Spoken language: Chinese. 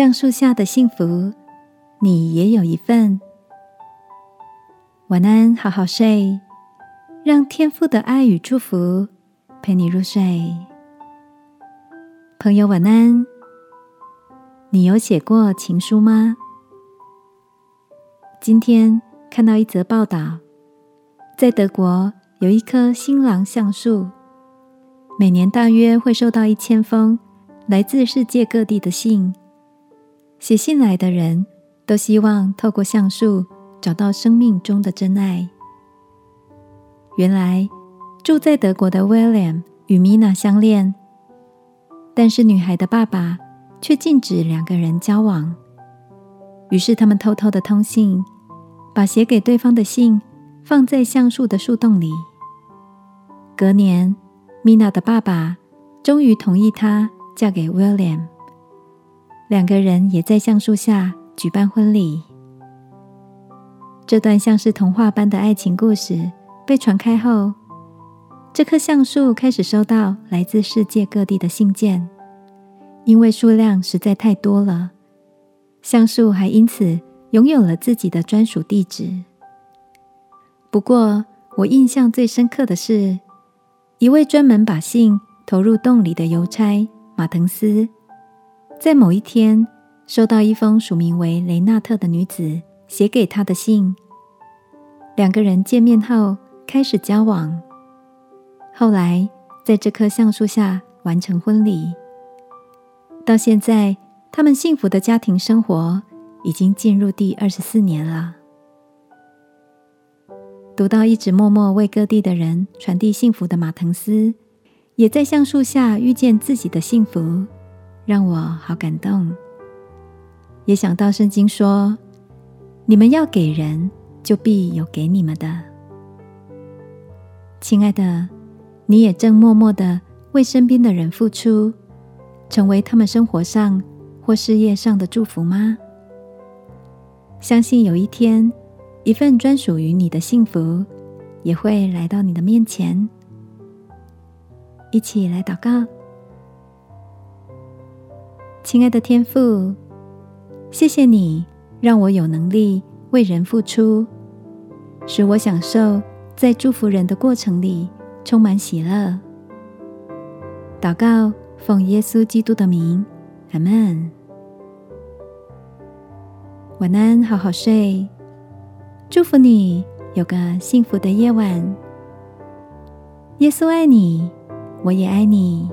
橡树下的幸福，你也有一份。晚安，好好睡，让天父的爱与祝福陪你入睡。朋友，晚安。你有写过情书吗？今天看到一则报道，在德国有一棵新郎橡树，每年大约会收到一千封来自世界各地的信。写信来的人都希望透过橡树找到生命中的真爱。原来住在德国的 William 与 Mina 相恋，但是女孩的爸爸。却禁止两个人交往。于是他们偷偷的通信，把写给对方的信放在橡树的树洞里。隔年，米娜的爸爸终于同意她嫁给 William，两个人也在橡树下举办婚礼。这段像是童话般的爱情故事被传开后，这棵橡树开始收到来自世界各地的信件。因为数量实在太多了，橡树还因此拥有了自己的专属地址。不过，我印象最深刻的是，一位专门把信投入洞里的邮差马腾斯，在某一天收到一封署名为雷纳特的女子写给他的信。两个人见面后开始交往，后来在这棵橡树下完成婚礼。到现在，他们幸福的家庭生活已经进入第二十四年了。读到一直默默为各地的人传递幸福的马腾斯，也在橡树下遇见自己的幸福，让我好感动。也想到圣经说：“你们要给人，就必有给你们的。”亲爱的，你也正默默的为身边的人付出。成为他们生活上或事业上的祝福吗？相信有一天，一份专属于你的幸福也会来到你的面前。一起来祷告，亲爱的天父，谢谢你让我有能力为人付出，使我享受在祝福人的过程里充满喜乐。祷告。奉耶稣基督的名，阿门。晚安，好好睡。祝福你有个幸福的夜晚。耶稣爱你，我也爱你。